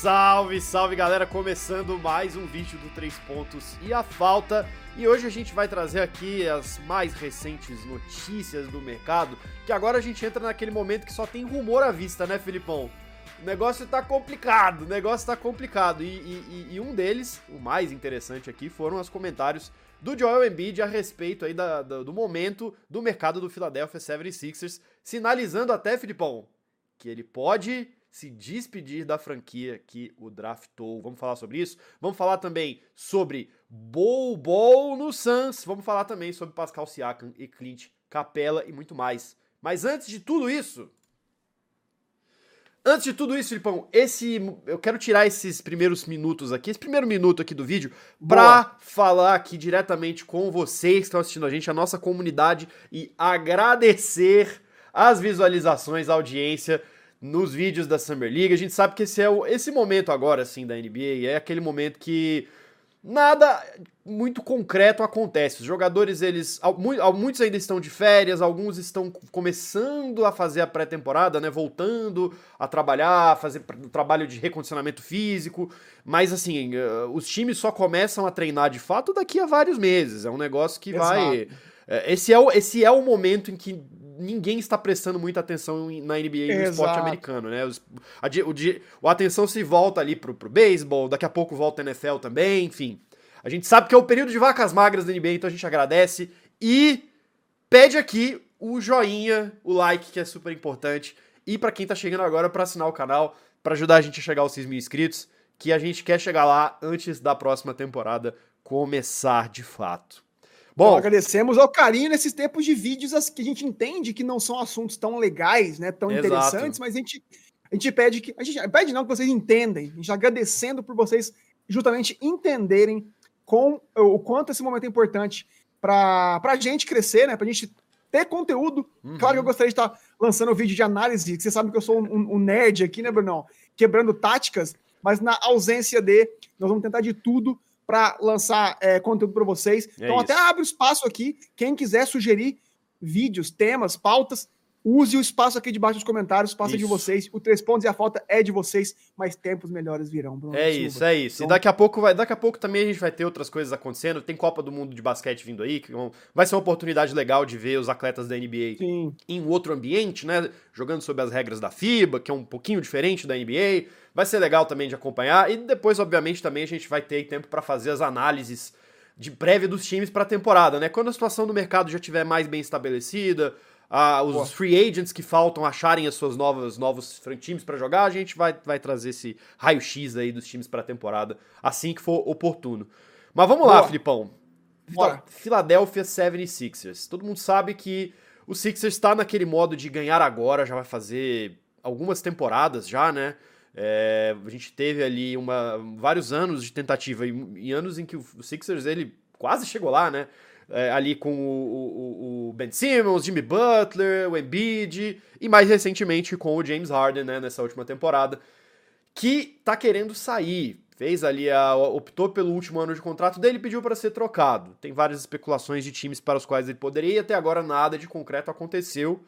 Salve, salve galera! Começando mais um vídeo do 3 pontos e a falta. E hoje a gente vai trazer aqui as mais recentes notícias do mercado. Que agora a gente entra naquele momento que só tem rumor à vista, né, Filipão? O negócio tá complicado, o negócio tá complicado. E, e, e um deles, o mais interessante aqui, foram os comentários do Joel Embiid a respeito aí da, da, do momento do mercado do Philadelphia 76ers, sinalizando até, Filipão, que ele pode se despedir da franquia que o draftou. Vamos falar sobre isso? Vamos falar também sobre Bol Bol no Suns. Vamos falar também sobre Pascal Siakam e Clint Capella e muito mais. Mas antes de tudo isso, Antes de tudo isso, Filipão, esse eu quero tirar esses primeiros minutos aqui, esse primeiro minuto aqui do vídeo, para falar aqui diretamente com vocês que estão assistindo a gente, a nossa comunidade e agradecer as visualizações, a audiência nos vídeos da Summer League. A gente sabe que esse é o, esse momento agora, assim, da NBA, é aquele momento que nada muito concreto acontece. Os jogadores, eles. Muitos ainda estão de férias, alguns estão começando a fazer a pré-temporada, né? Voltando a trabalhar, fazer trabalho de recondicionamento físico. Mas assim, eh, os times só começam a treinar de fato daqui a vários meses. É um negócio que Exato. vai. Eh, esse é, o, esse é o momento em que ninguém está prestando muita atenção na NBA e no esporte americano, né? Os, a, o, a atenção se volta ali pro, pro beisebol, daqui a pouco volta a NFL também, enfim. A gente sabe que é o período de vacas magras da NBA, então a gente agradece e pede aqui o joinha, o like, que é super importante. E para quem tá chegando agora, para assinar o canal, para ajudar a gente a chegar aos 6 mil inscritos, que a gente quer chegar lá antes da próxima temporada começar de fato. Bom, então, agradecemos ao carinho nesses tempos de vídeos que a gente entende que não são assuntos tão legais, né, tão Exato. interessantes, mas a gente, a gente pede que a gente pede não que vocês entendem, a gente agradecendo por vocês justamente entenderem com o quanto esse momento é importante para a gente crescer, né, para a gente ter conteúdo. Uhum. Claro que eu gostaria de estar lançando vídeo de análise, que você sabe que eu sou um, um nerd aqui, né, Brunão? Quebrando táticas, mas na ausência de, nós vamos tentar de tudo para lançar é, conteúdo para vocês. É então, isso. até abre o espaço aqui. Quem quiser sugerir vídeos, temas, pautas, use o espaço aqui debaixo dos comentários. Espaço é de vocês. O Três Pontos e a Falta é de vocês, mas tempos melhores virão. Bruno é Silva. isso, é isso. Então... E daqui a pouco vai, daqui a pouco também a gente vai ter outras coisas acontecendo. Tem Copa do Mundo de basquete vindo aí, que vai ser uma oportunidade legal de ver os atletas da NBA Sim. em outro ambiente, né? Jogando sob as regras da FIBA, que é um pouquinho diferente da NBA. Vai ser legal também de acompanhar. E depois, obviamente, também a gente vai ter tempo para fazer as análises de prévia dos times para a temporada, né? Quando a situação do mercado já estiver mais bem estabelecida, ah, os free agents que faltam acharem as suas novas novos times para jogar, a gente vai, vai trazer esse raio-x aí dos times para a temporada assim que for oportuno. Mas vamos Boa. lá, Filipão. Bora. Philadelphia 76ers. Todo mundo sabe que o Sixers está naquele modo de ganhar agora, já vai fazer algumas temporadas já, né? É, a gente teve ali uma, vários anos de tentativa e, e, anos em que o Sixers ele quase chegou lá, né? É, ali com o, o, o, Ben Simmons, Jimmy Butler, o Embiid e mais recentemente com o James Harden, né? Nessa última temporada, que tá querendo sair. Fez ali a optou pelo último ano de contrato dele, pediu para ser trocado. Tem várias especulações de times para os quais ele poderia e até agora nada de concreto aconteceu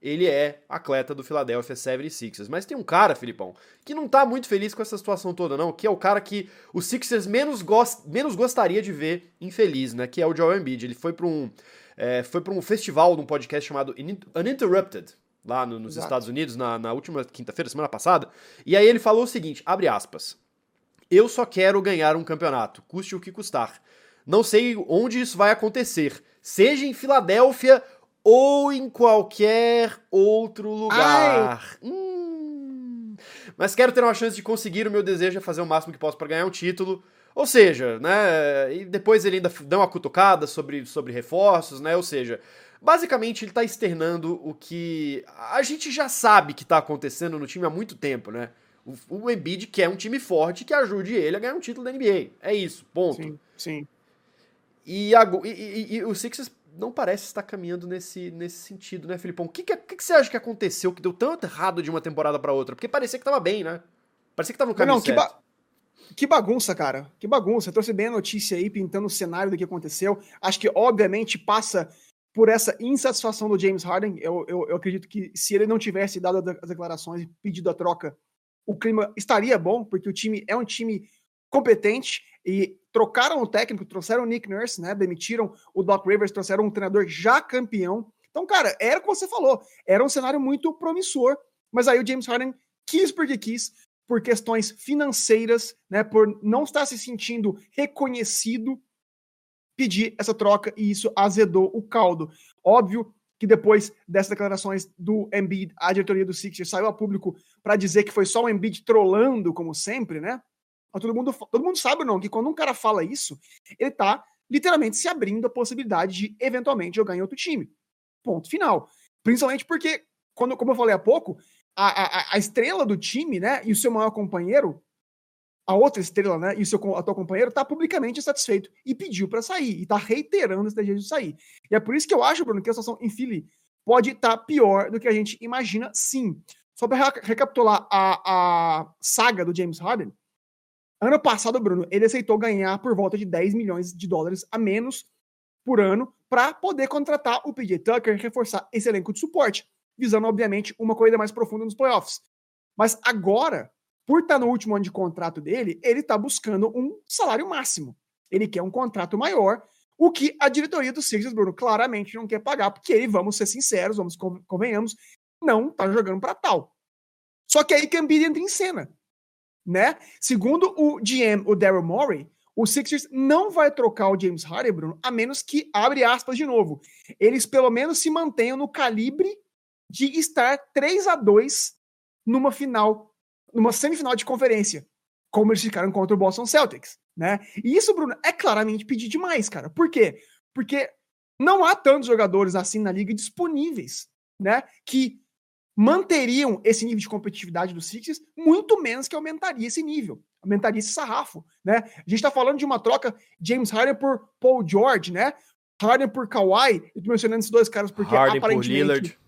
ele é atleta do Philadelphia 76ers. Mas tem um cara, Filipão, que não tá muito feliz com essa situação toda, não, que é o cara que o Sixers menos, gost, menos gostaria de ver infeliz, né? Que é o Joel Embiid. Ele foi para um, é, foi para um festival, num podcast chamado Uninterrupted, lá no, nos Exato. Estados Unidos, na, na última quinta-feira, semana passada. E aí ele falou o seguinte: abre aspas. Eu só quero ganhar um campeonato, custe o que custar. Não sei onde isso vai acontecer, seja em Filadélfia ou em qualquer outro lugar. Hum, mas quero ter uma chance de conseguir o meu desejo é fazer o máximo que posso para ganhar um título. Ou seja, né? E depois ele ainda dá uma cutucada sobre, sobre reforços, né? Ou seja, basicamente ele tá externando o que a gente já sabe que tá acontecendo no time há muito tempo, né? O, o Embiid quer um time forte que ajude ele a ganhar um título da NBA. É isso, ponto. Sim, sim. E, a, e, e, e o Sixers não parece estar caminhando nesse, nesse sentido, né, Filipão? O que, que, que, você acha que aconteceu que deu tanto errado de uma temporada para outra? Porque parecia que tava bem, né? Parecia que tava no caminho não, que certo. Ba que bagunça, cara. Que bagunça. Eu trouxe bem a notícia aí, pintando o cenário do que aconteceu. Acho que, obviamente, passa por essa insatisfação do James Harden. Eu, eu, eu acredito que se ele não tivesse dado as declarações e pedido a troca, o clima estaria bom, porque o time é um time competente e trocaram o técnico, trouxeram o Nick Nurse, né? Demitiram o Doc Rivers, trouxeram um treinador já campeão. Então, cara, era o que você falou, era um cenário muito promissor, mas aí o James Harden quis porque quis, por questões financeiras, né, por não estar se sentindo reconhecido, pedir essa troca e isso azedou o caldo. Óbvio que depois dessas declarações do Embiid, a diretoria do Sixers saiu a público para dizer que foi só o Embiid trolando, como sempre, né? Todo mundo, todo mundo sabe não que quando um cara fala isso, ele tá literalmente se abrindo a possibilidade de eventualmente jogar em outro time. Ponto final. Principalmente porque, quando, como eu falei há pouco, a, a, a estrela do time, né, e o seu maior companheiro, a outra estrela, né, e o seu atual companheiro, tá publicamente insatisfeito e pediu para sair, e tá reiterando esse desejo de sair. E é por isso que eu acho, Bruno, que a situação em Philly pode estar tá pior do que a gente imagina, sim. Só para recapitular a, a saga do James Harden, ano passado, Bruno, ele aceitou ganhar por volta de 10 milhões de dólares a menos por ano para poder contratar o PJ Tucker e reforçar esse elenco de suporte visando, obviamente, uma corrida mais profunda nos playoffs. Mas agora, por estar no último ano de contrato dele, ele está buscando um salário máximo. Ele quer um contrato maior, o que a diretoria do Sixers, Bruno, claramente não quer pagar, porque ele, vamos ser sinceros, vamos convenhamos, não está jogando para tal. Só que aí Embiid entra em cena, né? Segundo o GM, o Daryl Morey, o Sixers não vai trocar o James Harden, Bruno, a menos que, abre aspas de novo, eles pelo menos se mantenham no calibre de estar 3 a 2 numa final, numa semifinal de conferência, como eles ficaram contra o Boston Celtics, né? E isso, Bruno, é claramente pedir demais, cara. Por quê? Porque não há tantos jogadores assim na liga disponíveis, né, que manteriam esse nível de competitividade do Sixers, muito menos que aumentaria esse nível, aumentaria esse sarrafo, né? A gente tá falando de uma troca James Harden por Paul George, né? Harden por Kawhi, eu tô mencionando esses dois caras porque Harden aparentemente por Lillard.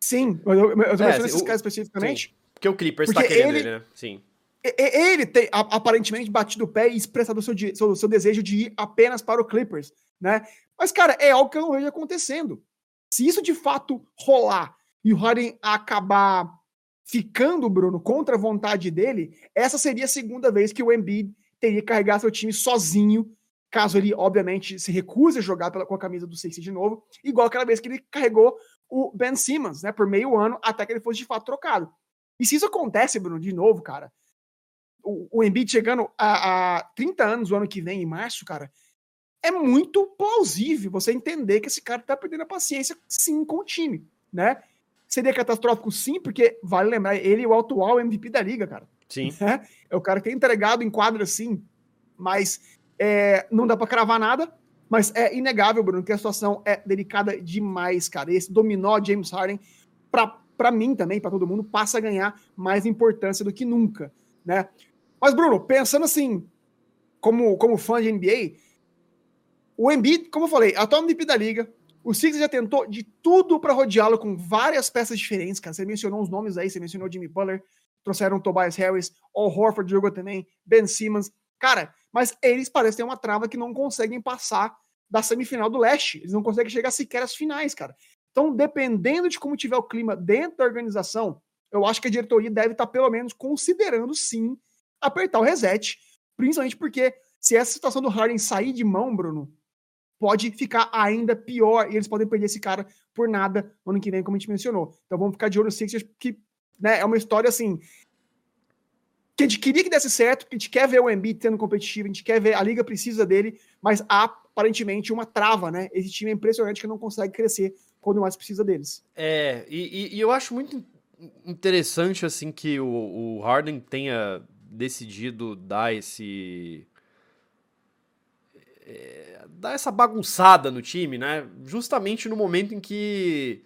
Sim, eu, eu, eu tô é, esses caras especificamente. Sim. Porque o Clippers tá porque tá querendo ele, né? Sim. Ele tem aparentemente batido o pé e expressado o seu, seu, seu, desejo de ir apenas para o Clippers, né? Mas, cara, é algo que eu não vejo acontecendo. Se isso de fato rolar e o Harden acabar ficando, Bruno, contra a vontade dele, essa seria a segunda vez que o Embiid teria que carregar seu time sozinho, caso ele, obviamente, se recuse a jogar pela, com a camisa do Sixers de novo, igual aquela vez que ele carregou o Ben Simmons, né, por meio ano, até que ele fosse de fato trocado. E se isso acontece, Bruno, de novo, cara, o, o Embiid chegando a, a 30 anos o ano que vem, em março, cara, é muito plausível você entender que esse cara tá perdendo a paciência, sim, com o time, né? Seria catastrófico, sim, porque vale lembrar, ele é o atual MVP da liga, cara. Sim. É, é o cara que tem entregado em quadra, sim, mas é, não dá para cravar nada. Mas é inegável, Bruno, que a situação é delicada demais, cara. Esse dominó James Harden, para mim também, para todo mundo, passa a ganhar mais importância do que nunca, né? Mas, Bruno, pensando assim, como, como fã de NBA, o Embiid, como eu falei, atual MVP da liga, o Sixers já tentou de tudo para rodeá-lo com várias peças diferentes, cara. Você mencionou os nomes aí, você mencionou Jimmy Butler, trouxeram Tobias Harris, Al Horford jogou também, Ben Simmons. Cara, mas eles parecem ter uma trava que não conseguem passar da semifinal do leste. Eles não conseguem chegar sequer às finais, cara. Então, dependendo de como tiver o clima dentro da organização, eu acho que a diretoria deve estar, pelo menos, considerando sim apertar o reset. Principalmente porque se essa situação do Harden sair de mão, Bruno, pode ficar ainda pior e eles podem perder esse cara por nada no ano que vem, como a gente mencionou. Então vamos ficar de olho no Sixers, que né, é uma história assim que a gente queria que desse certo, que a gente quer ver o Embiid tendo competitivo, a gente quer ver, a liga precisa dele, mas há aparentemente uma trava, né? Esse time é impressionante que não consegue crescer quando mais precisa deles. É, e, e eu acho muito interessante, assim, que o, o Harden tenha decidido dar esse... Dar essa bagunçada no time, né? Justamente no momento em que...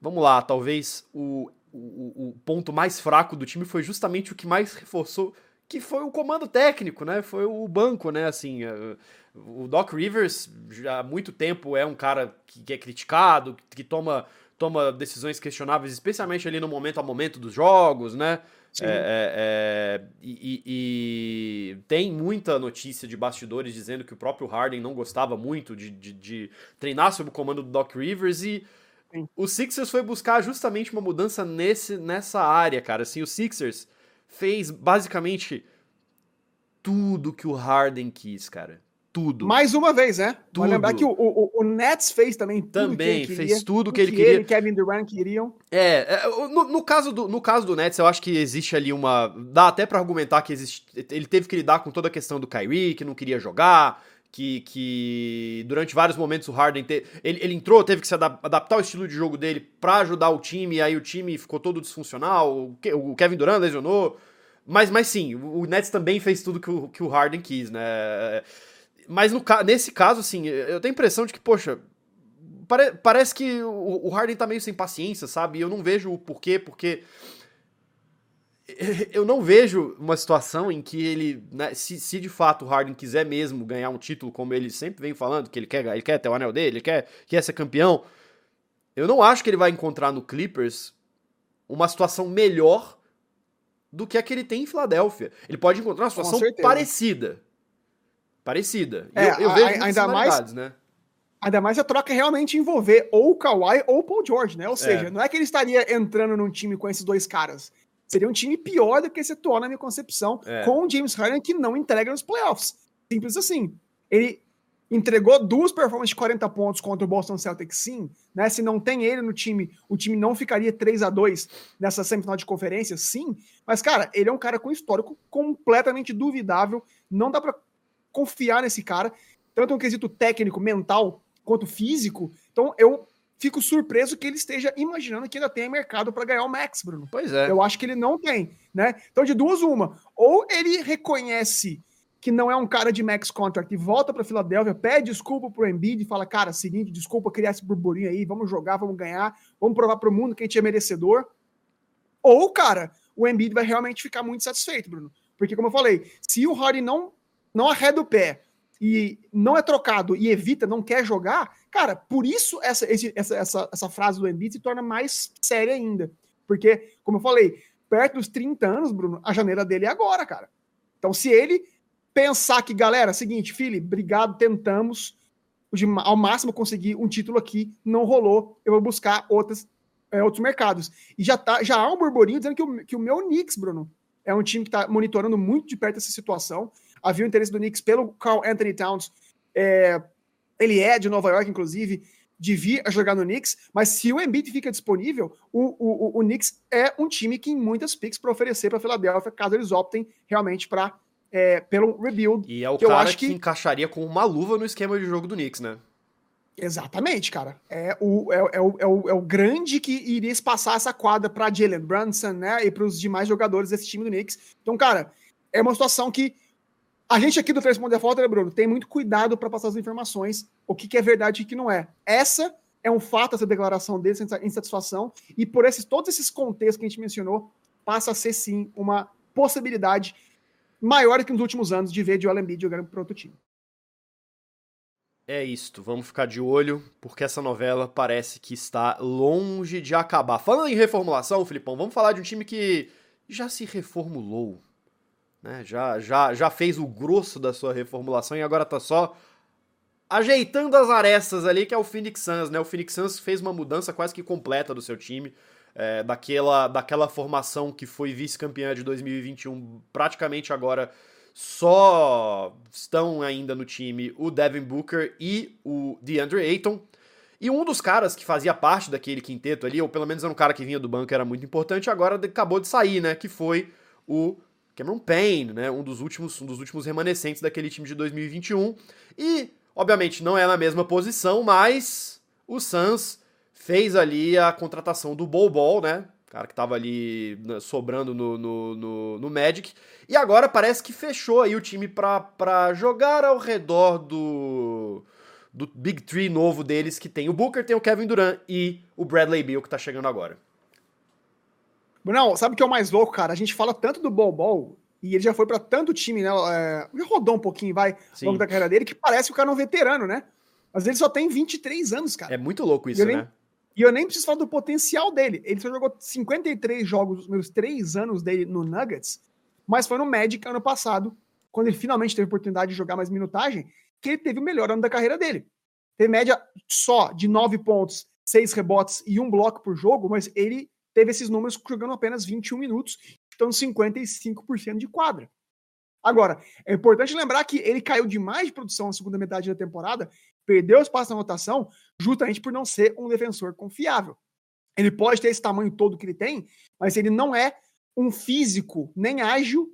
Vamos lá, talvez o o, o, ponto mais fraco do time foi justamente o que mais reforçou, que foi o comando técnico, né? Foi o banco, né? Assim, eh, o Doc Rivers já há muito tempo é um cara que, que é criticado, que toma, toma decisões questionáveis, especialmente ali no momento a momento dos jogos, né? É, é, é, e, e, tem muita notícia de bastidores dizendo que o próprio Harden não gostava muito de, de, de treinar sob o comando do Doc Rivers e o Sixers foi buscar justamente uma mudança nesse, nessa área, cara. Assim, o Sixers fez basicamente tudo que o Harden quis, cara. Tudo. Mais uma vez, né? Tudo. Vai lembrar que o, o, o, Nets fez também tudo também que ele queria, fez tudo que ele queria. Ele Kevin Durant queriam. É, é no, no, caso do, no caso do Nets, eu acho que existe ali uma. Dá até para argumentar que existe. Ele teve que lidar com toda a questão do Kyrie, que não queria jogar que, que durante vários momentos o Harden te, ele, ele entrou, teve que se adaptar ao estilo de jogo dele para ajudar o time, e aí o time ficou todo disfuncional, o, o Kevin Durant lesionou, mas, mas sim, o Nets também fez tudo que o, que o Harden quis, né? Mas no, nesse caso, assim, eu tenho a impressão de que, poxa, pare, parece que o, o Harden tá meio sem paciência, sabe? Eu não vejo o porquê, porque eu não vejo uma situação em que ele, né, se, se, de fato o Harden quiser mesmo ganhar um título, como ele sempre vem falando, que ele quer, ele quer ter o anel dele, ele quer, quer ser campeão, eu não acho que ele vai encontrar no Clippers uma situação melhor do que a que ele tem em Filadélfia. Ele pode encontrar uma situação parecida. Parecida. É, eu, eu vejo ainda mais, né? Ainda mais a troca realmente envolver ou o Kawhi ou o Paul George, né? Ou seja, é. não é que ele estaria entrando num time com esses dois caras. Seria um time pior do que esse atual, na minha concepção, é. com o James Harden que não entrega nos playoffs. Simples assim. Ele entregou duas performances de 40 pontos contra o Boston Celtics, sim. Né? Se não tem ele no time, o time não ficaria 3 a 2 nessa semifinal de conferência, sim. Mas, cara, ele é um cara com histórico completamente duvidável. Não dá para confiar nesse cara, tanto no quesito técnico, mental, quanto físico. Então, eu fico surpreso que ele esteja imaginando que ainda tem mercado para ganhar o Max, Bruno. Pois é. Eu acho que ele não tem, né? Então, de duas, uma. Ou ele reconhece que não é um cara de max contract e volta para Filadélfia, pede desculpa pro Embiid e fala, cara, seguinte, desculpa criar esse burburinho aí, vamos jogar, vamos ganhar, vamos provar pro mundo que a gente é merecedor. Ou, cara, o Embiid vai realmente ficar muito satisfeito, Bruno. Porque, como eu falei, se o Harden não, não arreda o pé e não é trocado e evita, não quer jogar, cara, por isso essa, essa, essa, essa frase do Embiid se torna mais séria ainda. Porque, como eu falei, perto dos 30 anos, Bruno, a janeira dele é agora, cara. Então, se ele pensar que, galera, seguinte, Fili, obrigado, tentamos ao máximo conseguir um título aqui, não rolou, eu vou buscar outras, é, outros mercados. E já, tá, já há um burburinho dizendo que o, que o meu Knicks, Bruno, é um time que está monitorando muito de perto essa situação havia o interesse do Knicks pelo Carl Anthony Towns. É, ele é de Nova York, inclusive, de vir a jogar no Knicks, mas se o Embiid fica disponível, o, o, o, Knicks é um time que tem muitas picks para oferecer para a Filadélfia, caso eles optem realmente para é, pelo rebuild. E é o cara que, que, encaixaria com uma luva no esquema de jogo do Knicks, né? Exatamente, cara. É o, é, é, o, é, o, é o grande que iria espaçar essa quadra para Jalen Brunson, né? E para os demais jogadores desse time do Knicks. Então, cara, é uma situação que a gente aqui do Três Pontos Falta, né, Bruno, tem muito cuidado para passar as informações, o que, que é verdade e o que não é. Essa é um fato, essa declaração dele, essa insatisfação, e por esses, todos esses contextos que a gente mencionou, passa a ser sim uma possibilidade maior que nos últimos anos de ver Joel Embiid jogando para outro time. É isto, vamos ficar de olho, porque essa novela parece que está longe de acabar. Falando em reformulação, Filipão, vamos falar de um time que já se reformulou né? Já, já, já fez o grosso da sua reformulação e agora tá só ajeitando as arestas ali, que é o Phoenix Suns, né? O Phoenix Suns fez uma mudança quase que completa do seu time, é, daquela, daquela formação que foi vice-campeã de 2021, praticamente agora só estão ainda no time o Devin Booker e o DeAndre Ayton. E um dos caras que fazia parte daquele quinteto ali, ou pelo menos era um cara que vinha do banco, era muito importante, agora acabou de sair, né? Que foi o Cameron Payne, né, um dos últimos, um dos últimos remanescentes daquele time de 2021. E, obviamente, não é na mesma posição, mas o Suns fez ali a contratação do Bol Bol, né? Cara que tava ali né, sobrando no, no, no, no, Magic. E agora parece que fechou aí o time para jogar ao redor do, do Big Three novo deles, que tem o Booker, tem o Kevin Durant e o Bradley Beal, que tá chegando agora. Não, sabe o que é o mais louco, cara? A gente fala tanto do Bol e ele já foi para tanto time, né? É, rodou um pouquinho, vai, ao longo da carreira dele, que parece que o cara é um veterano, né? Mas ele só tem 23 anos, cara. É muito louco isso, e né? e eu nem preciso falar do potencial dele. Ele só jogou 53 jogos nos meus três anos dele no Nuggets, mas foi no Magic ano passado, quando ele finalmente teve a oportunidade de jogar mais minutagem, que ele teve o melhor ano da carreira dele. Teve média só de 9 pontos seis rebotes e um bloco por jogo, mas ele teve esses números jogando apenas 21 minutos, então 55% de quadra. Agora, é importante lembrar que ele caiu demais de produção na segunda metade da temporada, perdeu espaço na rotação, justamente por não ser um defensor confiável. Ele pode ter esse tamanho todo que ele tem, mas ele não é um físico nem ágil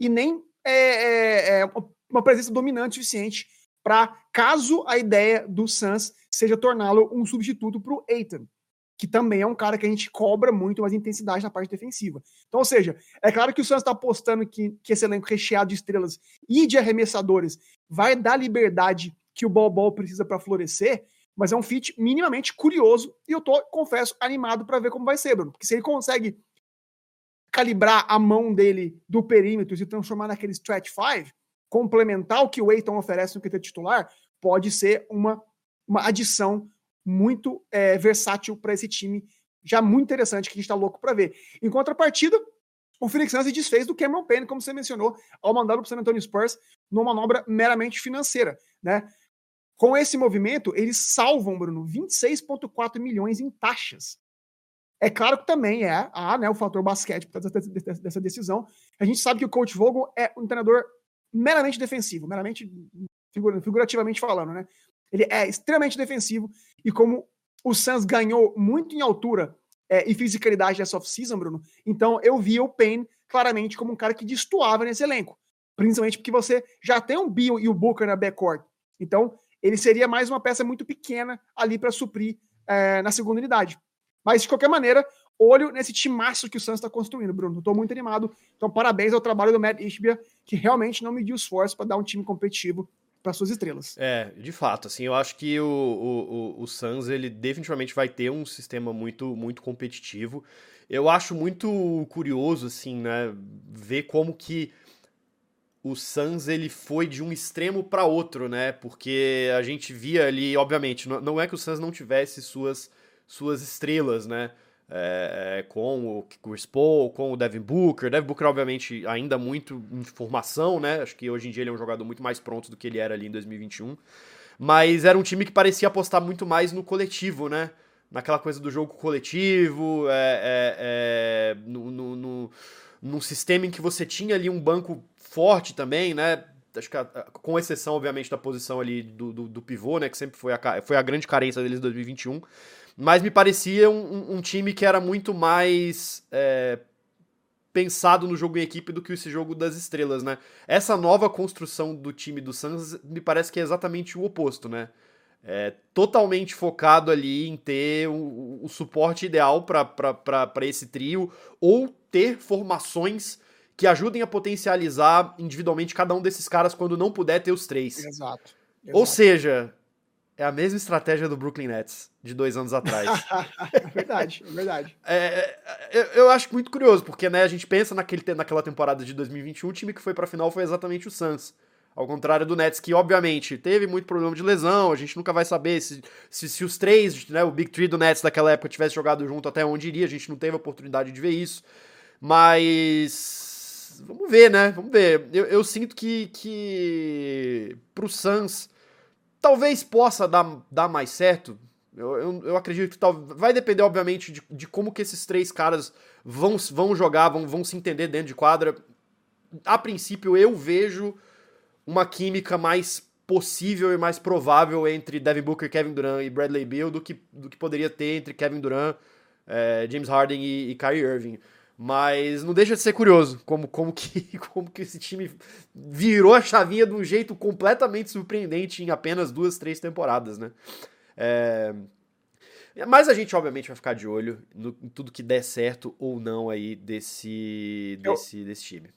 e nem é, é, é uma presença dominante suficiente para, caso a ideia do Suns seja torná-lo um substituto para o Aiton, que também é um cara que a gente cobra muito mais intensidade na parte defensiva. Então, ou seja, é claro que o Suns está apostando que, que esse elenco recheado de estrelas e de arremessadores vai dar liberdade que o Bol Bol precisa para florescer, mas é um fit minimamente curioso e eu tô, confesso, animado para ver como vai ser, Bruno. Porque se ele consegue calibrar a mão dele do perímetro e se transformar naquele stretch five, complementar o que o Eiton oferece no QT titular, pode ser uma, uma adição muito é, versátil para esse time, já muito interessante, que a gente está louco para ver. Em contrapartida, o Phoenix Suns se desfez do Cameron Payne, como você mencionou, ao mandá-lo para o San Antonio Spurs numa manobra meramente financeira, né? Com esse movimento, eles salvam, Bruno, 26,4 milhões em taxas. É claro que também é ah, né, o fator basquete por dessa, dessa decisão. A gente sabe que o coach Vogel é um treinador meramente defensivo, meramente figurativamente falando, né? Ele é extremamente defensivo e como o Suns ganhou muito em altura é, e fisicalidade nessa off-season, Bruno, então eu via o Payne claramente como um cara que destoava nesse elenco. Principalmente porque você já tem um Bill e o Booker na backcourt. Então, ele seria mais uma peça muito pequena ali para suprir é, na segunda unidade. Mas, de qualquer maneira, olho nesse timaço que o Santos está construindo, Bruno. Estou muito animado. Então, parabéns ao trabalho do Matt Ishbia, que realmente não mediu esforço para dar um time competitivo para suas estrelas. É, de fato, assim, eu acho que o, o, o, Suns, ele definitivamente vai ter um sistema muito, muito competitivo. Eu acho muito curioso, assim, né, ver como que o Suns ele foi de um extremo para outro, né? Porque a gente via ali, obviamente, não é que o Suns não tivesse suas suas estrelas, né? É, é, com o Chris Paul, com o Devin Booker. Devin Booker, obviamente, ainda muito em formação, né? Acho que hoje em dia ele é um jogador muito mais pronto do que ele era ali em 2021. Mas era um time que parecia apostar muito mais no coletivo, né? Naquela coisa do jogo coletivo, é, é, é no, no, no, num sistema em que você tinha ali um banco forte também, né? Acho que, a, com exceção, obviamente, da posição ali do, do, do pivô, né? Que sempre foi a, foi a grande carência deles em 2021 mas me parecia um, um time que era muito mais é, pensado no jogo em equipe do que esse jogo das estrelas, né? Essa nova construção do time do Suns me parece que é exatamente o oposto, né? É totalmente focado ali em ter o, o suporte ideal para esse trio ou ter formações que ajudem a potencializar individualmente cada um desses caras quando não puder ter os três. Exato. Exato. Ou seja, é a mesma estratégia do Brooklyn Nets de dois anos atrás. é verdade, é verdade. É, é, eu acho muito curioso, porque né, a gente pensa naquele, naquela temporada de 2021, o time que foi pra final foi exatamente o Suns. Ao contrário do Nets, que obviamente teve muito problema de lesão, a gente nunca vai saber se, se, se os três, né, o Big Three do Nets daquela época tivesse jogado junto até onde iria, a gente não teve a oportunidade de ver isso. Mas. Vamos ver, né? Vamos ver. Eu, eu sinto que, que pro Suns Talvez possa dar, dar mais certo. Eu, eu, eu acredito que tal, vai depender, obviamente, de, de como que esses três caras vão, vão jogar, vão, vão se entender dentro de quadra. A princípio, eu vejo uma química mais possível e mais provável entre Devin Booker, Kevin Durant e Bradley Beal do que, do que poderia ter entre Kevin Durant, é, James Harden e, e Kyrie Irving. Mas não deixa de ser curioso como, como, que, como que esse time virou a chavinha de um jeito completamente surpreendente em apenas duas, três temporadas, né? É... Mas a gente, obviamente, vai ficar de olho no, em tudo que der certo ou não aí desse, desse, eu, desse time.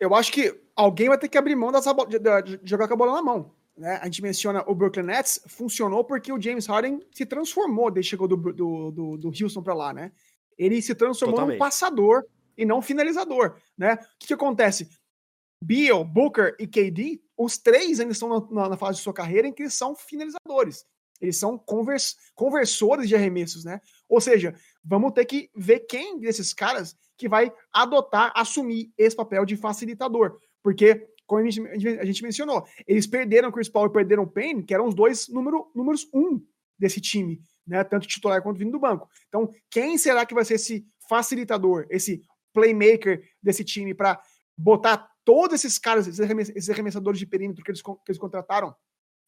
Eu acho que alguém vai ter que abrir mão dessa, de, de, de jogar com a bola na mão. Né? A gente menciona o Brooklyn Nets, funcionou porque o James Harden se transformou desde que chegou do, do, do, do Houston para lá, né? Ele se transformou Totalmente. num passador e não finalizador, né? O que, que, acontece? Beal, Booker e KD, os três ainda estão na, na, fase de sua carreira em que eles são finalizadores. Eles são convers, conversores de arremessos, né? Ou seja, vamos ter que ver quem desses caras que vai adotar, assumir esse papel de facilitador. Porque, como a gente, a gente mencionou, eles perderam Chris Paul e perderam Payne, que eram os dois número, números um desse time né? Tanto titular quanto vindo do banco. Então, quem será que vai ser esse facilitador, esse playmaker desse time para botar todos esses caras, esses arremessadores de perímetro que eles, que eles contrataram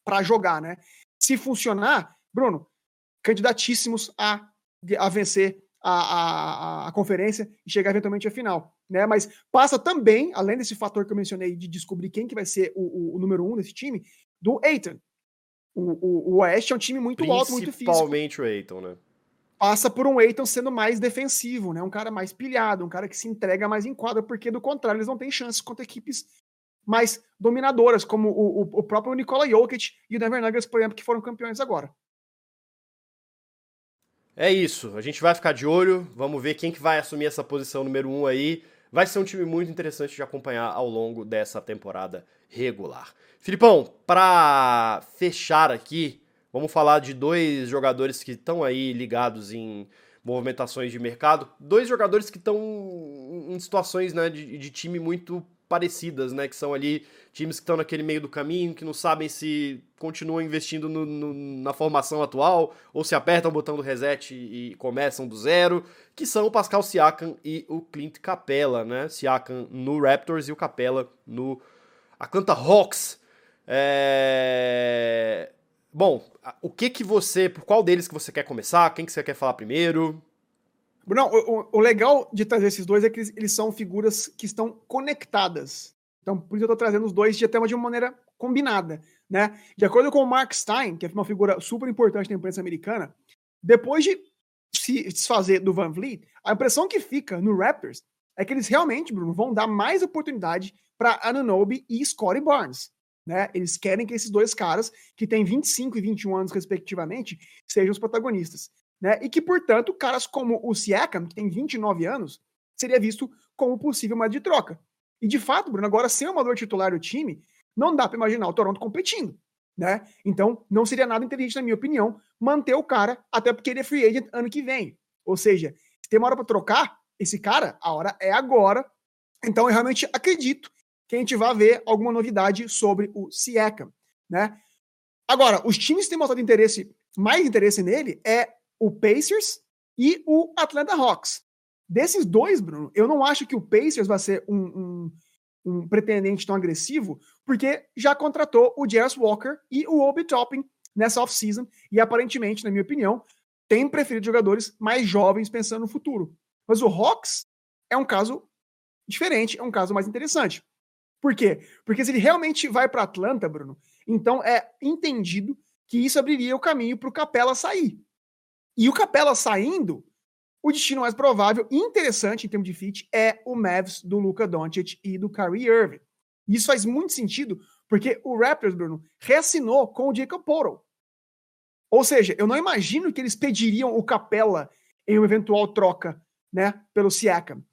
para jogar, né? Se funcionar, Bruno, candidatíssimos a, a vencer a, a, a, conferência e chegar eventualmente à final. Né? Mas passa também, além desse fator que eu mencionei de descobrir quem que vai ser o, o, o número um desse time, do Eitan. O, o, Oeste é um time muito alto, muito físico. Principalmente o Eitan, né? Passa por um Eitan sendo mais defensivo, né? Um cara mais pilhado, um cara que se entrega mais em quadra, porque do contrário eles não têm chances contra equipes mais dominadoras, como o, o, o próprio Nikola Jokic e o Denver Nuggets, por exemplo, que foram campeões agora. É isso. A gente vai ficar de olho. Vamos ver quem que vai assumir essa posição número um aí. Vai ser um time muito interessante de acompanhar ao longo dessa temporada regular. Filipão, para fechar aqui, vamos falar de dois jogadores que estão aí ligados em movimentações de mercado. Dois jogadores que estão em situações né, de, de time muito parecidas, né? Que são ali times que estão naquele meio do caminho, que não sabem se continuam investindo no, no, na formação atual ou se apertam o botão do reset e, e, começam do zero, que são o Pascal Siakam e o Clint Capella, né? Siakam no Raptors e o Capella no Atlanta Hawks. É... Bom, o que que você, por qual deles que você quer começar? Quem que você quer falar primeiro? Não, o, o, legal de trazer esses dois é que eles, eles, são figuras que estão conectadas. Então, por isso eu estou trazendo os dois de até uma, de uma maneira combinada. Né? De acordo com o Mark Stein, que é uma figura super importante na imprensa americana, depois de se desfazer do Van Vliet, a impressão que fica no Raptors é que eles realmente, Bruno, vão dar mais oportunidade para Anunobi e Scottie Barnes. Né? Eles querem que esses dois caras, que têm 25 e 21 anos respectivamente, sejam os protagonistas né? E que, portanto, caras como o Siakam, que tem 29 anos, seria visto como possível mais de troca. E de fato, Bruno, agora sem o amador titular do time, não dá para imaginar o Toronto competindo, né? Então, não seria nada inteligente, na minha opinião, manter o cara, até porque ele é free agent ano que vem. Ou seja, se tem uma hora para trocar esse cara, a hora é agora. Então, eu realmente acredito que a gente vai ver alguma novidade sobre o Siakam, né? Agora, os times que têm mostrado interesse, mais interesse nele é o Pacers e o Atlanta Hawks. Desses dois, Bruno, eu não acho que o Pacers vai ser um, um, um pretendente tão agressivo, porque já contratou o Jarvis Walker e o Obi Toppin nessa off-season, e aparentemente, na minha opinião, tem preferido jogadores mais jovens pensando no futuro. Mas o Hawks é um caso diferente, é um caso mais interessante. Por quê? Porque se ele realmente vai para Atlanta, Bruno, então é entendido que isso abriria o caminho para o Capela sair. E o Capela saindo, o destino mais provável e interessante em termos de fit é o Mavs do Luca Doncic e do Kyrie Irving. Isso faz muito sentido, porque o Raptors, Bruno, reassinou com o Jacob Portal. Ou seja, eu não imagino que eles pediriam o Capela em uma eventual troca, né, pelo Siakam.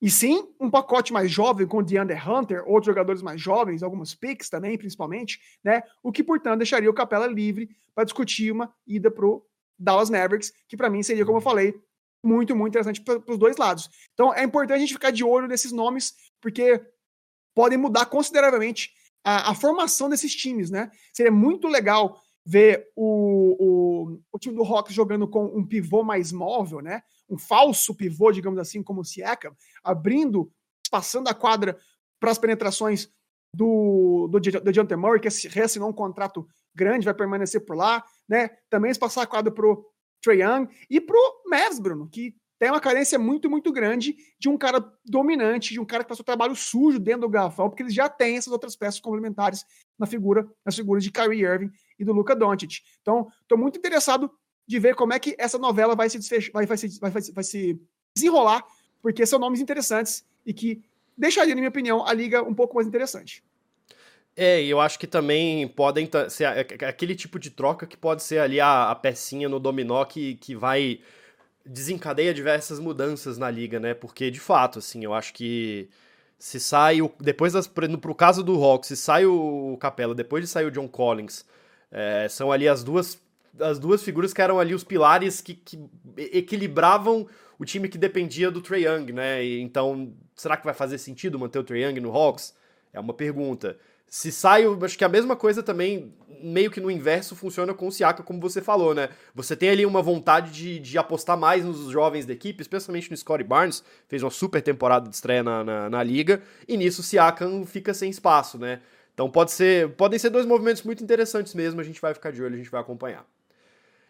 E sim, um pacote mais jovem com o DeAndre Hunter, outros jogadores mais jovens, alguns picks também, principalmente, né? O que, portanto, deixaria o Capela livre para discutir uma ida pro Dallas Mavericks, que para mim seria, como eu uhum. falei, muito, muito interessante para os dois lados. Então é importante a gente ficar de olho nesses nomes, porque podem mudar consideravelmente a, a formação desses times, né? Seria muito legal ver o, o, o, time do Hawks jogando com um pivô mais móvel, né? Um falso pivô, digamos assim, como o Siakam, abrindo, passando a quadra para as penetrações do, do, do Dejounte Murray, que reassinou um contrato grande, vai permanecer por lá, né? Também se passar quadro pro Trae Young e pro Mavs, Bruno, que tem uma carência muito, muito grande de um cara dominante, de um cara que faz o trabalho sujo dentro do garrafão, porque eles já têm essas outras peças complementares na figura, nas figuras de Kyrie Irving e do Luca Doncic. Então, estou muito interessado de ver como é que essa novela vai se, vai, vai, se, vai, vai se desenrolar, porque são nomes interessantes e que deixaria, na minha opinião, a liga um pouco mais interessante. É, e eu acho que também podem ser aquele tipo de troca que pode ser ali a, a pecinha no dominó que, que vai desencadeia diversas mudanças na liga, né? Porque, de fato, assim, eu acho que se sai o, depois das, pro caso do Hawks, se sai o Capela, depois de sair o John Collins, é, são ali as duas as duas figuras que eram ali os pilares que, que equilibravam o time que dependia do Trae Young, né? E, então, será que vai fazer sentido manter o Trae Young no Hawks? É uma pergunta. Se sai, acho que a mesma coisa também, meio que no inverso, funciona com o Siaka, como você falou, né? Você tem ali uma vontade de, de apostar mais nos jovens da equipe, especialmente no Scottie Barnes, fez uma super temporada de estreia na, na, na liga, e nisso o Siakam fica sem espaço, né? Então pode ser, podem ser dois movimentos muito interessantes mesmo, a gente vai ficar de olho, a gente vai acompanhar.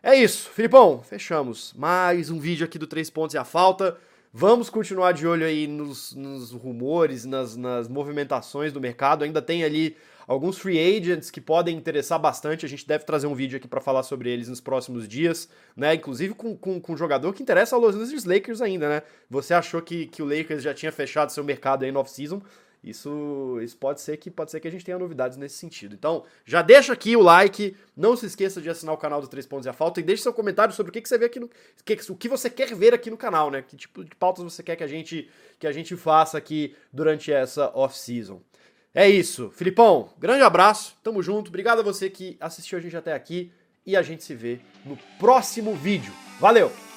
É isso, Filipão, fechamos. Mais um vídeo aqui do Três Pontos e a Falta. Vamos continuar de olho aí nos, nos rumores, nas, nas movimentações do mercado. Ainda tem ali alguns free agents que podem interessar bastante. A gente deve trazer um vídeo aqui para falar sobre eles nos próximos dias, né? Inclusive com, com, com um jogador que interessa aos Los Angeles Lakers ainda, né? Você achou que, que o Lakers já tinha fechado seu mercado aí no off-season? Isso, isso pode ser que pode ser que a gente tenha novidades nesse sentido. Então, já deixa aqui o like, não se esqueça de assinar o canal do Três Pontos e a Falta e deixe seu comentário sobre o que, que você vê aqui no que, o que você quer ver aqui no canal, né? Que tipo de pautas você quer que a gente que a gente faça aqui durante essa off season. É isso, Filipão. Grande abraço, tamo junto. Obrigado a você que assistiu a gente até aqui e a gente se vê no próximo vídeo. Valeu.